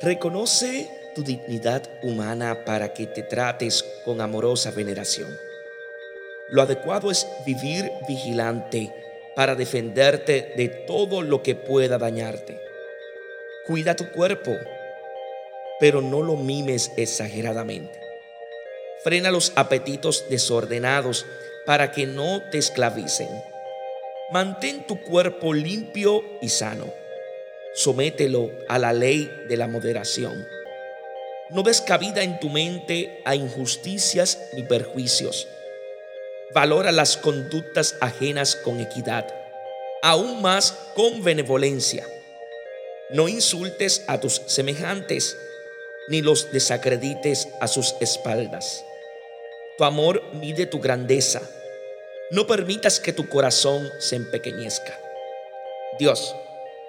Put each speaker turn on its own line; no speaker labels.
Reconoce tu dignidad humana para que te trates con amorosa veneración. Lo adecuado es vivir vigilante para defenderte de todo lo que pueda dañarte. Cuida tu cuerpo, pero no lo mimes exageradamente. Frena los apetitos desordenados para que no te esclavicen. Mantén tu cuerpo limpio y sano. Somételo a la ley de la moderación. No des cabida en tu mente a injusticias ni perjuicios. Valora las conductas ajenas con equidad, aún más con benevolencia. No insultes a tus semejantes, ni los desacredites a sus espaldas. Tu amor mide tu grandeza. No permitas que tu corazón se empequeñezca. Dios